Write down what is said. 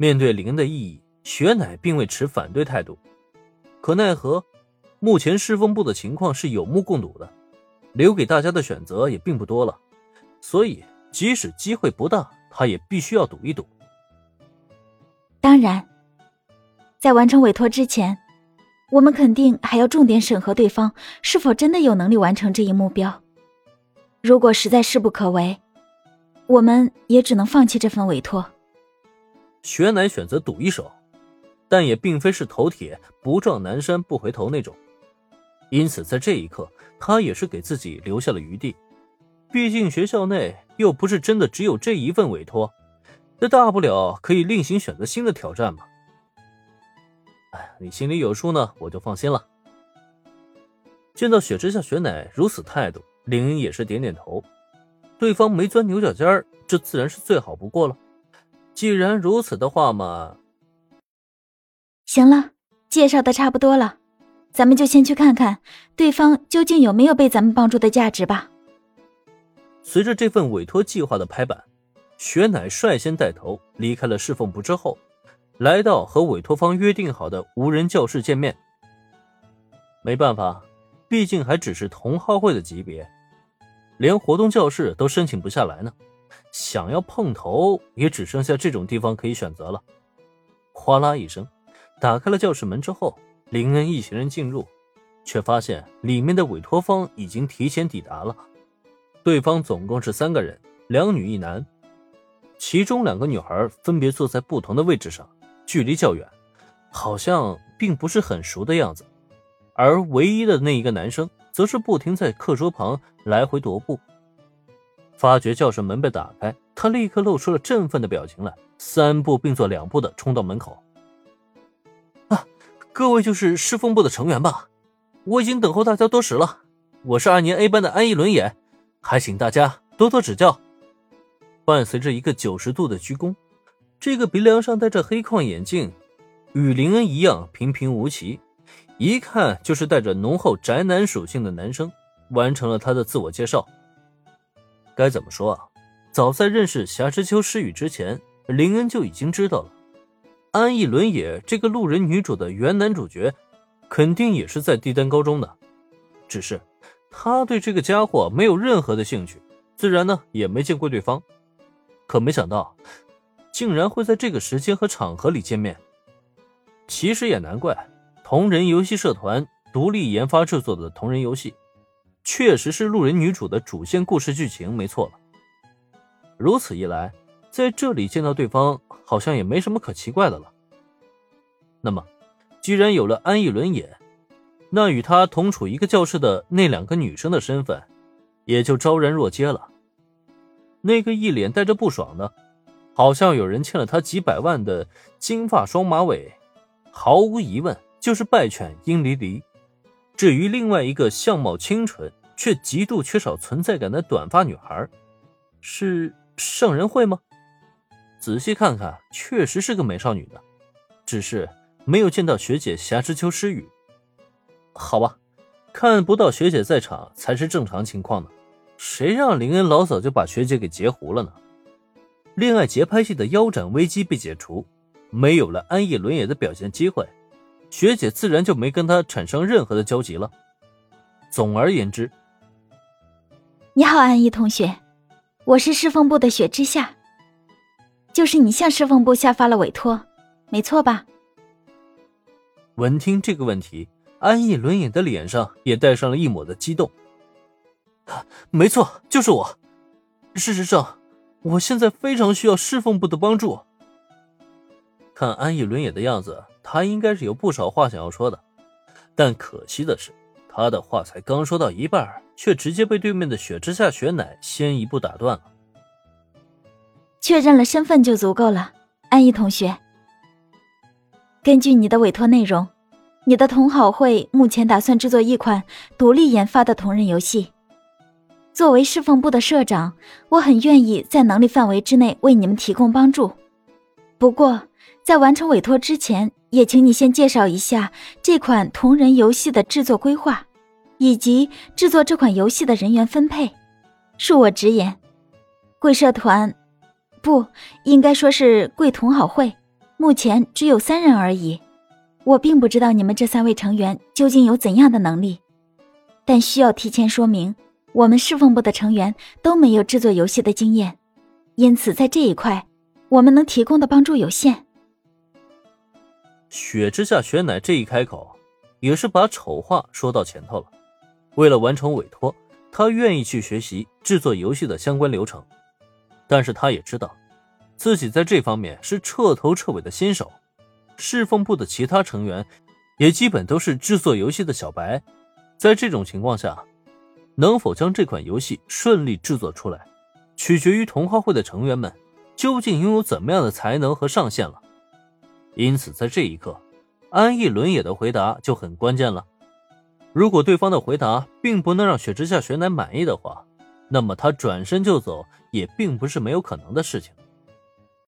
面对林恩的异议，雪乃并未持反对态度。可奈何，目前侍奉部的情况是有目共睹的，留给大家的选择也并不多了。所以，即使机会不大，他也必须要赌一赌。当然，在完成委托之前，我们肯定还要重点审核对方是否真的有能力完成这一目标。如果实在势不可为，我们也只能放弃这份委托。雪乃选择赌一手，但也并非是头铁不撞南山不回头那种，因此在这一刻，他也是给自己留下了余地。毕竟学校内又不是真的只有这一份委托，这大不了可以另行选择新的挑战嘛。哎，你心里有数呢，我就放心了。见到雪之下雪乃如此态度。林也是点点头，对方没钻牛角尖儿，这自然是最好不过了。既然如此的话嘛，行了，介绍的差不多了，咱们就先去看看对方究竟有没有被咱们帮助的价值吧。随着这份委托计划的拍板，雪乃率先带头离开了侍奉部之后，来到和委托方约定好的无人教室见面。没办法。毕竟还只是同好会的级别，连活动教室都申请不下来呢。想要碰头，也只剩下这种地方可以选择了。哗啦一声，打开了教室门之后，林恩一行人进入，却发现里面的委托方已经提前抵达了。对方总共是三个人，两女一男，其中两个女孩分别坐在不同的位置上，距离较远，好像并不是很熟的样子。而唯一的那一个男生，则是不停在课桌旁来回踱步。发觉教室门被打开，他立刻露出了振奋的表情来，三步并作两步的冲到门口。啊，各位就是侍奉部的成员吧？我已经等候大家多时了。我是二年 A 班的安逸轮眼，还请大家多多指教。伴随着一个九十度的鞠躬，这个鼻梁上戴着黑框眼镜，与林恩一样平平无奇。一看就是带着浓厚宅男属性的男生，完成了他的自我介绍。该怎么说啊？早在认识霞之秋诗雨之前，林恩就已经知道了，安逸伦也这个路人女主的原男主角，肯定也是在帝丹高中的。只是他对这个家伙没有任何的兴趣，自然呢也没见过对方。可没想到，竟然会在这个时间和场合里见面。其实也难怪。同人游戏社团独立研发制作的同人游戏，确实是路人女主的主线故事剧情，没错了。如此一来，在这里见到对方，好像也没什么可奇怪的了。那么，既然有了安逸轮眼，那与他同处一个教室的那两个女生的身份，也就昭然若揭了。那个一脸带着不爽的，好像有人欠了他几百万的金发双马尾，毫无疑问。就是败犬殷离离。至于另外一个相貌清纯却极度缺少存在感的短发女孩，是圣人会吗？仔细看看，确实是个美少女的，只是没有见到学姐霞之秋诗雨。好吧，看不到学姐在场才是正常情况呢。谁让林恩老早就把学姐给截胡了呢？恋爱节拍器的腰斩危机被解除，没有了安逸轮也的表现机会。学姐自然就没跟他产生任何的交集了。总而言之，你好，安逸同学，我是侍奉部的雪之下，就是你向侍奉部下发了委托，没错吧？闻听这个问题，安逸轮眼的脸上也带上了一抹的激动。没错，就是我。事实上，我现在非常需要侍奉部的帮助。看安逸轮眼的样子。他应该是有不少话想要说的，但可惜的是，他的话才刚说到一半，却直接被对面的雪之下雪乃先一步打断了。确认了身份就足够了，安逸同学。根据你的委托内容，你的同好会目前打算制作一款独立研发的同人游戏。作为侍奉部的社长，我很愿意在能力范围之内为你们提供帮助。不过，在完成委托之前，也请你先介绍一下这款同人游戏的制作规划，以及制作这款游戏的人员分配。恕我直言，贵社团，不应该说是贵同好会，目前只有三人而已。我并不知道你们这三位成员究竟有怎样的能力，但需要提前说明，我们侍奉部的成员都没有制作游戏的经验，因此在这一块，我们能提供的帮助有限。雪之下雪乃这一开口，也是把丑话说到前头了。为了完成委托，他愿意去学习制作游戏的相关流程，但是他也知道，自己在这方面是彻头彻尾的新手。侍奉部的其他成员也基本都是制作游戏的小白，在这种情况下，能否将这款游戏顺利制作出来，取决于同好会的成员们究竟拥有怎么样的才能和上限了。因此，在这一刻，安逸伦也的回答就很关键了。如果对方的回答并不能让雪之下雪乃满意的话，那么他转身就走也并不是没有可能的事情。